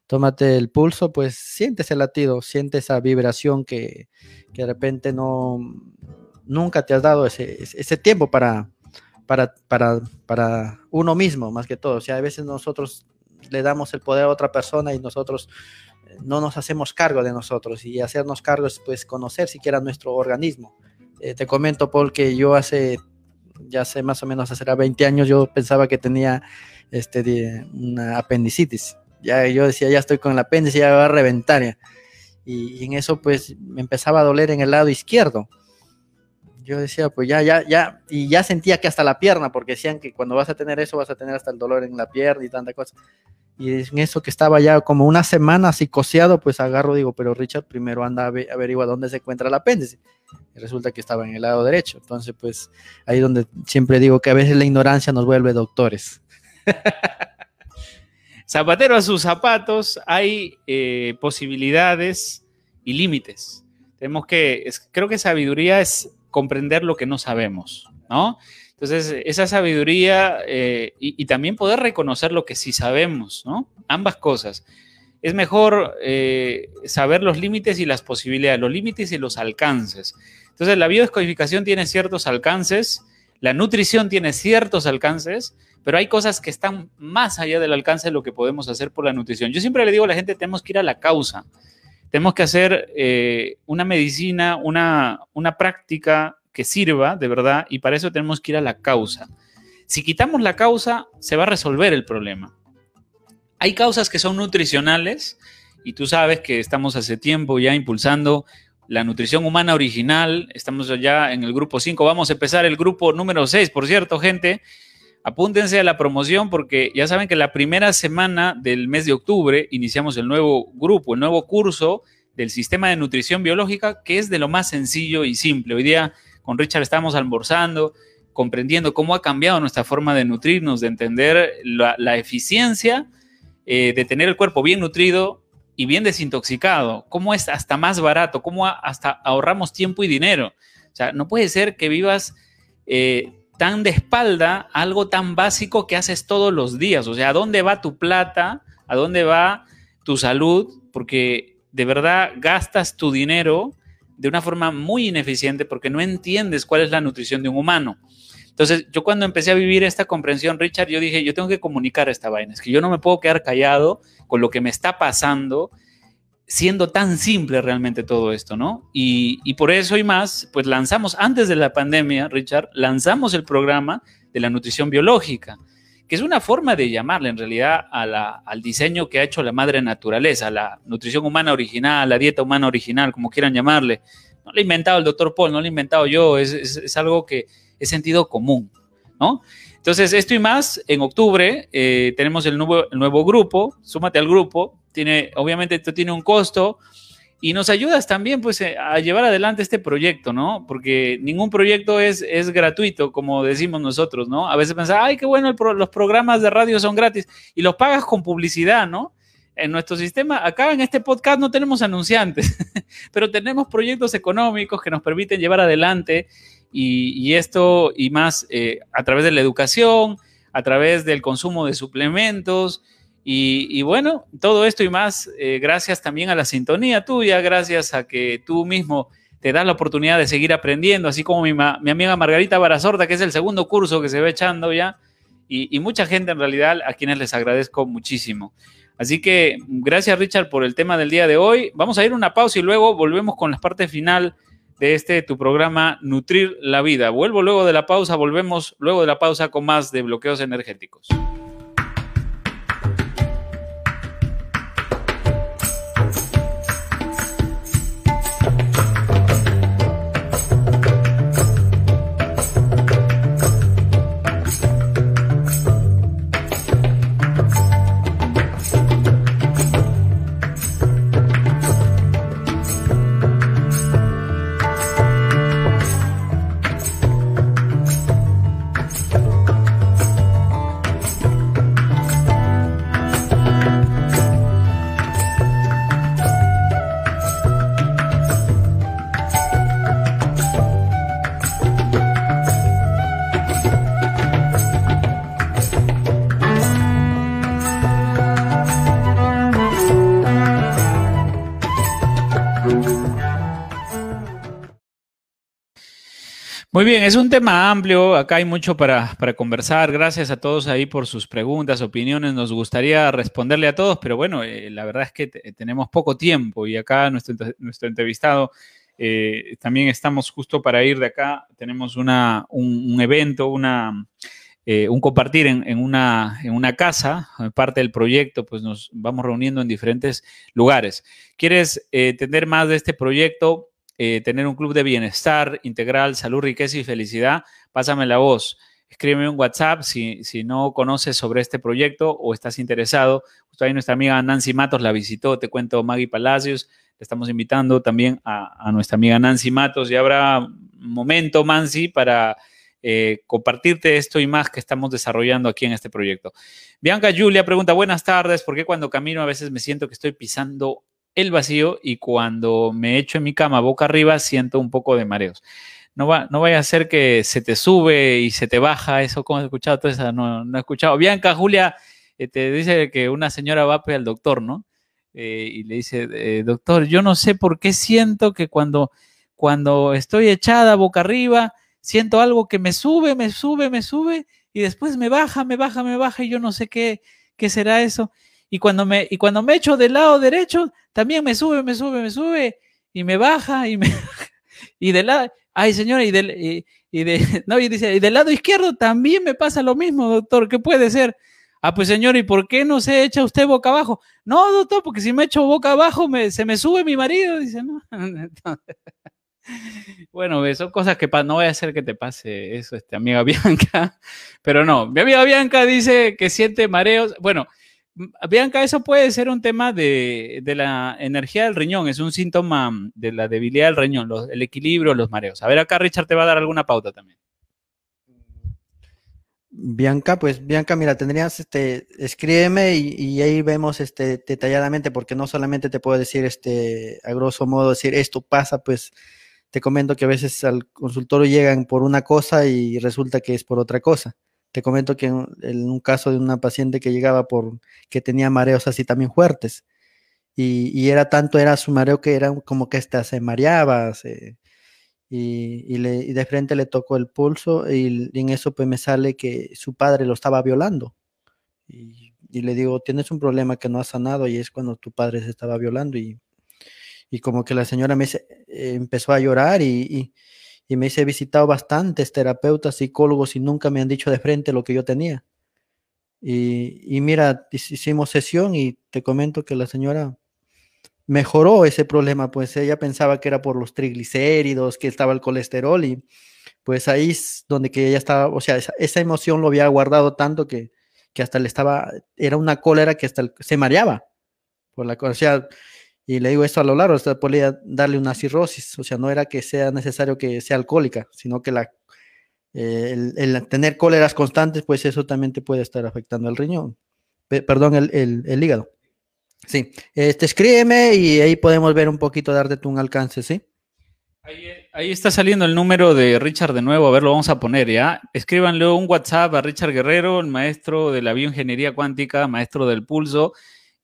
S3: tómate el pulso, pues siente ese latido, siente esa vibración que, que de repente no, nunca te has dado ese, ese tiempo para, para, para, para uno mismo, más que todo. O sea, a veces nosotros le damos el poder a otra persona y nosotros eh, no nos hacemos cargo de nosotros y hacernos cargo es pues conocer siquiera nuestro organismo. Eh, te comento, Paul, que yo hace, ya hace más o menos, hace 20 años yo pensaba que tenía este, una apendicitis. Ya yo decía, ya estoy con el apéndice, ya va a reventar. Y, y en eso pues me empezaba a doler en el lado izquierdo yo decía, pues ya, ya, ya, y ya sentía que hasta la pierna, porque decían que cuando vas a tener eso vas a tener hasta el dolor en la pierna y tanta cosa. Y en eso que estaba ya como una semana psicoseado, pues agarro, digo, pero Richard primero anda a averigua dónde se encuentra el apéndice. Y resulta que estaba en el lado derecho. Entonces, pues ahí donde siempre digo que a veces la ignorancia nos vuelve doctores.
S1: Zapatero a sus zapatos, hay eh, posibilidades y límites. Tenemos que, creo que sabiduría es comprender lo que no sabemos, ¿no? Entonces, esa sabiduría eh, y, también poder reconocer lo que sí sabemos, ¿no? Ambas cosas. Es mejor eh, saber los límites y las posibilidades, los límites y los alcances. Entonces, la biodescodificación tiene ciertos alcances, la nutrición tiene ciertos alcances, pero hay cosas que están más allá del alcance de lo que podemos hacer por la nutrición. Yo siempre le digo a la gente, tenemos que ir a la causa. Tenemos que hacer eh, una medicina, una, una práctica que sirva de verdad y para eso tenemos que ir a la causa. Si quitamos la causa, se va a resolver el problema. Hay causas que son nutricionales y tú sabes que estamos hace tiempo ya impulsando la nutrición humana original. Estamos ya en el grupo 5. Vamos a empezar el grupo número 6, por cierto, gente. Apúntense a la promoción porque ya saben que la primera semana del mes de octubre iniciamos el nuevo grupo, el nuevo curso del sistema de nutrición biológica, que es de lo más sencillo y simple. Hoy día con Richard estamos almorzando, comprendiendo cómo ha cambiado nuestra forma de nutrirnos, de entender la, eficiencia eh, de tener el cuerpo bien nutrido y bien desintoxicado, cómo es hasta más barato, cómo hasta ahorramos tiempo y dinero. O sea, no puede ser que vivas eh, tan de espalda algo tan básico que haces todos los días. O sea, ¿a dónde va tu plata? ¿A dónde va tu salud? Porque de verdad gastas tu dinero de una forma muy ineficiente porque no entiendes cuál es la nutrición de un humano. Entonces, yo cuando empecé a vivir esta comprensión, Richard, yo dije, yo tengo que comunicar esta vaina, es que yo no me puedo quedar callado con lo que me está pasando siendo tan simple realmente todo esto, ¿no? Y, por eso y más, pues lanzamos, antes de la pandemia, Richard, lanzamos el programa de la nutrición biológica, que es una forma de llamarle en realidad al diseño que ha hecho la madre naturaleza, la nutrición humana original, la dieta humana original, como quieran llamarle. No lo ha inventado el doctor Paul, no lo he inventado yo, es, es algo que es sentido común. ¿no? Entonces, esto y más, en octubre eh, tenemos el nuevo, el nuevo grupo, súmate al grupo, obviamente esto tiene un costo, y nos ayudas también pues eh, a llevar adelante este proyecto, ¿no? Porque ningún proyecto es, es gratuito, como decimos nosotros, ¿no? A veces pensamos, ay, qué bueno, los programas de radio son gratis y los pagas con publicidad, ¿no? En nuestro sistema, acá en este podcast no tenemos anunciantes, pero tenemos proyectos económicos que nos permiten llevar adelante y, esto y más eh, a través de la educación, a través del consumo de suplementos, y, bueno, todo esto y más, eh, gracias también a la sintonía tuya, gracias a que tú mismo te das la oportunidad de seguir aprendiendo, así como mi, amiga Margarita Barazorda, que es el segundo curso que se va echando ya, y, mucha gente en realidad a quienes les agradezco muchísimo. Así que gracias Richard por el tema del día de hoy. Vamos a ir una pausa y luego volvemos con la parte final de este tu programa Nutrir la Vida. Vuelvo luego de la pausa, volvemos luego de la pausa con más de bloqueos energéticos. Muy bien, es un tema amplio, acá hay mucho para, conversar. Gracias a todos ahí por sus preguntas, opiniones. Nos gustaría responderle a todos, pero bueno, eh, la verdad es que tenemos poco tiempo y acá nuestro, nuestro entrevistado eh, también estamos justo para ir de acá. Tenemos una, un, evento, una, eh, un compartir en, una, en una casa, parte del proyecto, pues nos vamos reuniendo en diferentes lugares. ¿Quieres entender más de este proyecto? Eh, tener un club de bienestar integral, salud, riqueza y felicidad, pásame la voz. Escríbeme un WhatsApp si, si no conoces sobre este proyecto o estás interesado. Justo ahí nuestra amiga Nancy Matos la visitó, te cuento Maggie Palacios. Le estamos invitando también a, nuestra amiga Nancy Matos y habrá momento, Nancy, para eh, compartirte esto y más que estamos desarrollando aquí en este proyecto. Bianca Julia pregunta, buenas tardes, ¿por qué cuando camino a veces me siento que estoy pisando el vacío y cuando me echo en mi cama boca arriba siento un poco de mareos. No, va, no vaya a ser que se te sube y se te baja, eso como he escuchado, todo no, no he escuchado. Bianca, Julia, eh, te dice que una señora va al doctor, ¿no? Eh, y le dice, eh, doctor, yo no sé por qué siento que cuando, cuando estoy echada boca arriba, siento algo que me sube, me sube, me sube, y después me baja, me baja, me baja, y yo no sé qué, qué será eso. Y cuando me, y cuando me echo del lado derecho, también me sube, me sube, me sube, y me baja, y me y del lado, ay señora, y del, y, de, no, y dice, y del lado izquierdo también me pasa lo mismo, doctor, ¿qué puede ser? Ah, pues señor, ¿y por qué no se echa usted boca abajo? No, doctor, porque si me echo boca abajo me, se me sube mi marido, dice, no. Bueno, son cosas que no voy a hacer que te pase eso, este, amiga Bianca. Pero no, mi amiga Bianca dice que siente mareos. Bueno, Bianca, eso puede ser un tema de, la energía del riñón, es un síntoma de la debilidad del riñón, el equilibrio, los mareos. A ver, acá Richard te va a dar alguna pauta también.
S3: Bianca, pues Bianca, mira, tendrías, este, escríbeme y, ahí vemos, este, detalladamente, porque no solamente te puedo decir, este, a grosso modo, decir esto pasa, pues te comento que a veces al consultorio llegan por una cosa y resulta que es por otra cosa. Te comento que en, un caso de una paciente que llegaba por que tenía mareos así también fuertes. Y, era tanto, era su mareo que era como que hasta se mareaba. y, le, de frente le tocó el pulso y, en eso pues me sale que su padre lo estaba violando. Y, le digo, tienes un problema que no ha sanado y es cuando tu padre se estaba violando. Y, como que la señora me empezó a llorar y, y me hice visitado bastantes terapeutas, psicólogos y nunca me han dicho de frente lo que yo tenía. Y, mira, hicimos sesión y te comento que la señora mejoró ese problema, pues ella pensaba que era por los triglicéridos, que estaba el colesterol y pues ahí es donde que ella estaba, o sea, esa, emoción lo había guardado tanto que, que, hasta le estaba, era una cólera que hasta se mareaba por la o sea, y le digo esto a lo largo, usted podría darle una cirrosis, o sea, no era que sea necesario que sea alcohólica, sino que la, eh, el, tener cóleras constantes, pues eso también te puede estar afectando el riñón, perdón, el, el, hígado. Sí, este, escríbeme y ahí podemos ver un poquito, darte un alcance, ¿sí?
S1: Ahí, está saliendo el número de Richard de nuevo, a ver, lo vamos a poner, ¿ya? Escríbanle un WhatsApp a Richard Guerrero, el maestro de la bioingeniería cuántica, maestro del pulso,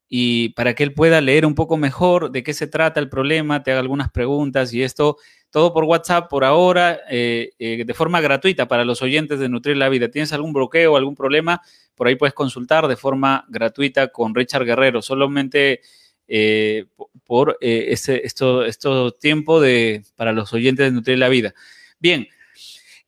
S1: y para que él pueda leer un poco mejor de qué se trata el problema, te haga algunas preguntas y esto, todo por WhatsApp por ahora, eh, eh, de forma gratuita para los oyentes de Nutrir la Vida. ¿Tienes algún bloqueo, algún problema? Por ahí puedes consultar de forma gratuita con Richard Guerrero. Solamente eh, por este, esto, esto tiempo de, para los oyentes de Nutrir la Vida. Bien,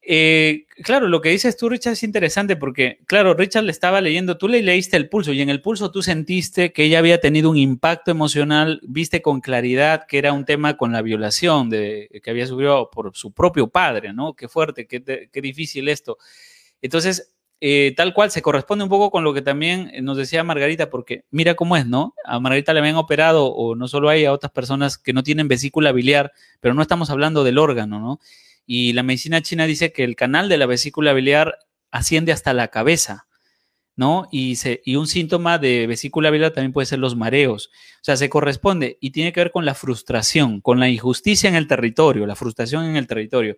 S1: eh, claro, lo que dices tú, Richard, es interesante porque, claro, Richard le estaba leyendo, tú le leíste el pulso y en el pulso tú sentiste que ella había tenido un impacto emocional, viste con claridad que era un tema con la violación de, que había sufrido por su propio padre, ¿no? Qué fuerte, qué, difícil esto. Entonces, eh, tal cual se corresponde un poco con lo que también nos decía Margarita, porque mira cómo es, ¿no? A Margarita le habían operado, o no solo hay a otras personas que no tienen vesícula biliar, pero no estamos hablando del órgano, ¿no? Y la medicina china dice que el canal de la vesícula biliar asciende hasta la cabeza, ¿no? Y, se, y un síntoma de vesícula biliar también puede ser los mareos. O sea, se corresponde y tiene que ver con la frustración, con la injusticia en el territorio, la frustración en el territorio.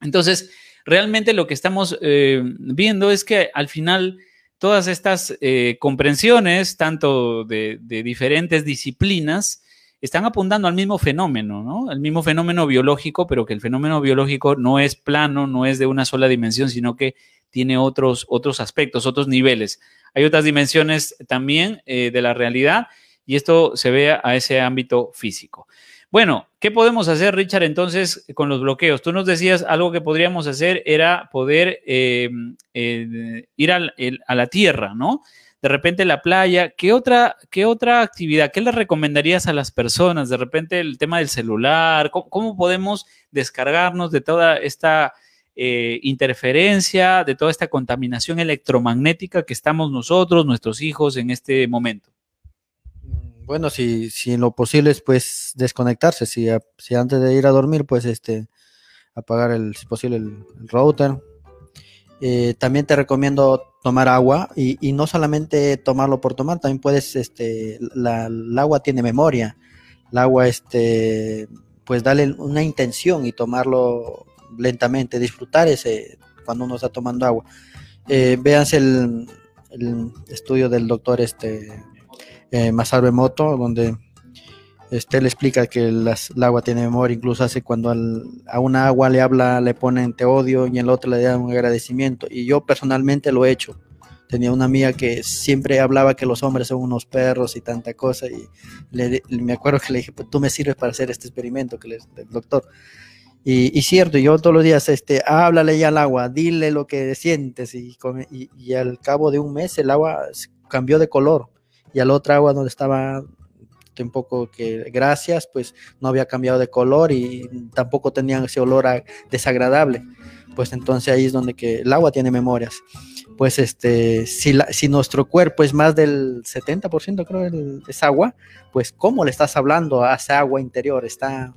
S1: Entonces, realmente lo que estamos eh, viendo es que al final todas estas eh, comprensiones, tanto de, de diferentes disciplinas, están apuntando al mismo fenómeno, ¿no? Al mismo fenómeno biológico, pero que el fenómeno biológico no es plano, no es de una sola dimensión, sino que tiene otros, otros aspectos, otros niveles. Hay otras dimensiones también eh, de la realidad y esto se ve a ese ámbito físico. Bueno, ¿qué podemos hacer, Richard, entonces con los bloqueos? Tú nos decías algo que podríamos hacer era poder eh, eh, ir a la tierra, ¿no? De repente la playa, ¿qué otra, qué otra actividad? ¿Qué le recomendarías a las personas? De repente el tema del celular, ¿cómo, podemos descargarnos de toda esta eh, interferencia, de toda esta contaminación electromagnética que estamos nosotros, nuestros hijos en este momento?
S3: Bueno, si, si en lo posible es pues desconectarse, si, si antes de ir a dormir, pues este apagar el, si posible el router, eh, también te recomiendo tomar agua y, no solamente tomarlo por tomar, también puedes, este, la, agua tiene memoria, el agua, este, pues darle una intención y tomarlo lentamente, disfrutar ese cuando uno está tomando agua. Eh, el, estudio del doctor este, eh, Masaru Emoto, donde este le explica que el agua tiene memoria, incluso hace cuando a una agua le habla, le ponen te odio y el otro le da un agradecimiento. Y yo personalmente lo he hecho. Tenía una amiga que siempre hablaba que los hombres son unos perros y tanta cosa. Y me acuerdo que le dije, pues tú me sirves para hacer este experimento que le el doctor. Y, cierto, yo todos los días, este, háblale ya al agua, dile lo que sientes. Y, y, y al cabo de un mes el agua cambió de color. Y al otro agua donde estaba un poco que gracias, pues no había cambiado de color y tampoco tenían ese olor desagradable. Pues entonces ahí es donde que el agua tiene memorias. Pues este, si, la, si nuestro cuerpo es más del 70% creo es agua, pues ¿cómo le estás hablando a esa agua interior? ¿Está,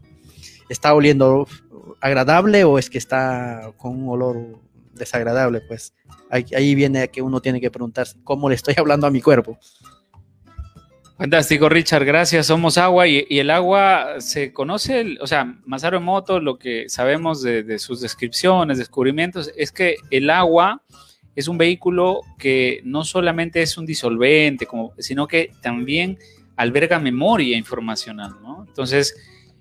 S3: está oliendo agradable o es que está con un olor desagradable? Pues ahí, ahí viene que uno tiene que preguntarse, ¿cómo le estoy hablando a mi cuerpo?
S1: Fantástico, Richard, gracias. Somos agua y, el agua se conoce, o sea, Masaru Emoto, lo que sabemos de, sus descripciones, descubrimientos, es que el agua es un vehículo que no solamente es un disolvente, sino que también alberga memoria informacional, ¿no? Entonces,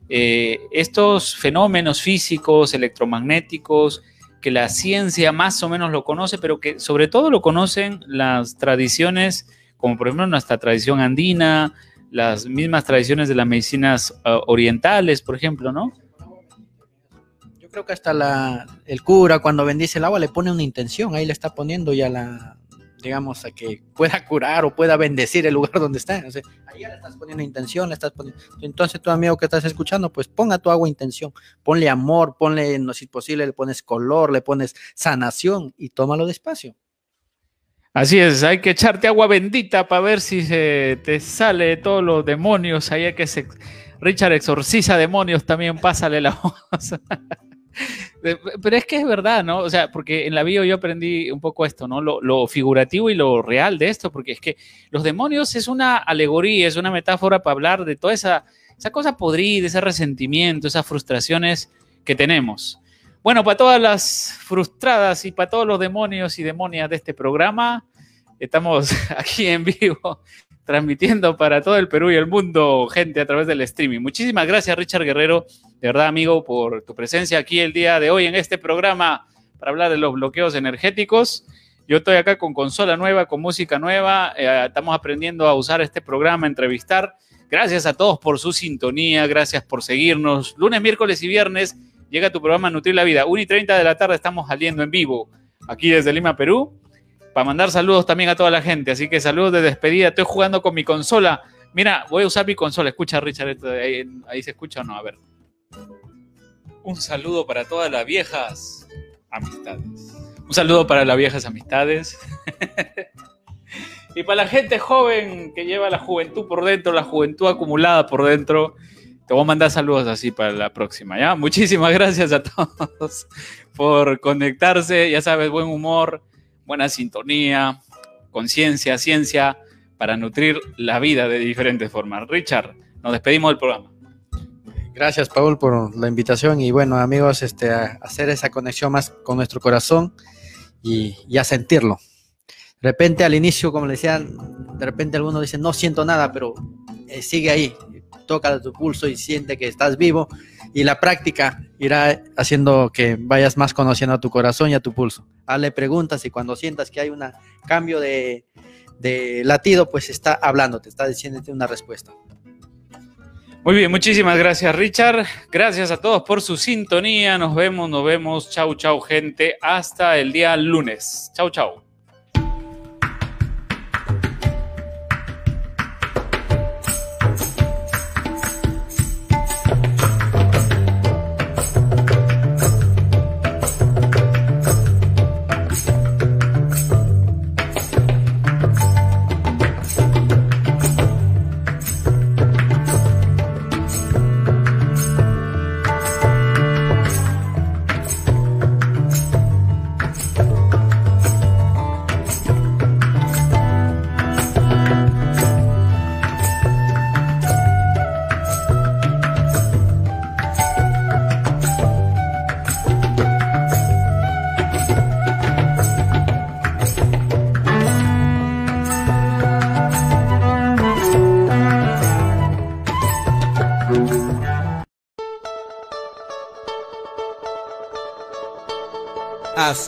S1: eh, estos fenómenos físicos, electromagnéticos, que la ciencia más o menos lo conoce, pero que sobre todo lo conocen las tradiciones como por ejemplo nuestra tradición andina, las mismas tradiciones de las medicinas ah, orientales, por ejemplo, ¿no?
S3: Yo creo que hasta la, el cura cuando bendice el agua le pone una intención, ahí le está poniendo ya la, digamos, a que pueda curar o pueda bendecir el lugar donde está. ahí le estás poniendo intención, le estás poniendo. Entonces, tu amigo que estás escuchando, pues ponga tu agua intención, ponle amor, ponle, no si es posible, le pones color, le pones sanación y tómalo despacio.
S1: Así es, hay que echarte agua bendita para ver si se te sale todos los demonios. Ahí que se, Richard exorciza demonios, también pásale la voz. Pero es que es verdad, ¿no? O sea, porque en la bio yo aprendí un poco esto, ¿no? Lo, figurativo y lo real de esto, porque es que los demonios es una alegoría, es una metáfora para hablar de toda esa, esa cosa podrida, ese resentimiento, esas frustraciones que tenemos. Bueno, para todas las frustradas y para todos los demonios y demonias de este programa, estamos aquí en vivo transmitiendo para todo el Perú y el mundo, gente, a través del streaming. Muchísimas gracias, Richard Guerrero, de verdad, amigo, por tu presencia aquí el día de hoy en este programa para hablar de los bloqueos energéticos. Yo estoy acá con consola nueva, con música nueva. Eh, estamos aprendiendo a usar este programa, entrevistar. Gracias a todos por su sintonía, gracias por seguirnos. Lunes, miércoles y viernes llega tu programa Nutrir la Vida. 1 y 30 de la tarde estamos saliendo en vivo aquí desde Lima, Perú, para mandar saludos también a toda la gente. Así que saludos de despedida. Estoy jugando con mi consola. Mira, voy a usar mi consola. Escucha, Richard, ahí, ahí se escucha o no. A ver. Un saludo para todas las viejas amistades. Un saludo para las viejas amistades. y para la gente joven que lleva la juventud por dentro, la juventud acumulada por dentro. Te voy a mandar saludos así para la próxima, ¿ya? Muchísimas gracias a todos por conectarse. Ya sabes, buen humor, buena sintonía, conciencia, ciencia, para nutrir la vida de diferentes formas. Richard, nos despedimos del programa.
S3: Gracias, Paul, por la invitación y bueno, amigos, este, hacer esa conexión más con nuestro corazón y, a sentirlo. De repente al inicio, como le decían, de repente algunos dicen, no siento nada, pero eh, sigue ahí, toca tu pulso y siente que estás vivo y la práctica irá haciendo que vayas más conociendo a tu corazón y a tu pulso. Hazle preguntas y cuando sientas que hay un cambio de, de latido, pues está hablando, te está diciéndote una respuesta.
S1: Muy bien, muchísimas gracias Richard. Gracias a todos por su sintonía. Nos vemos, nos vemos. Chau, chau gente. Hasta el día lunes. Chau, chau.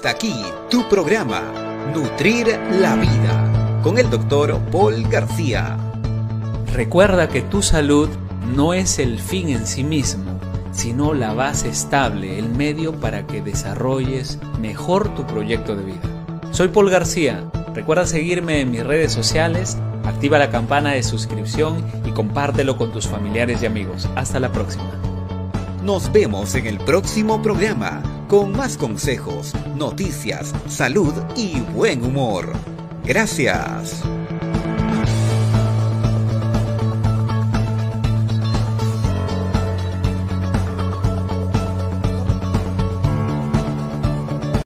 S2: Hasta aquí tu programa, Nutrir la Vida, con el doctor Paul García.
S1: Recuerda que tu salud no es el fin en sí mismo, sino la base estable, el medio para que desarrolles mejor tu proyecto de vida. Soy Paul García. Recuerda seguirme en mis redes sociales, activa la campana de suscripción y compártelo con tus familiares y amigos. Hasta la próxima.
S2: Nos vemos en el próximo programa con más consejos, noticias, salud y buen humor. Gracias.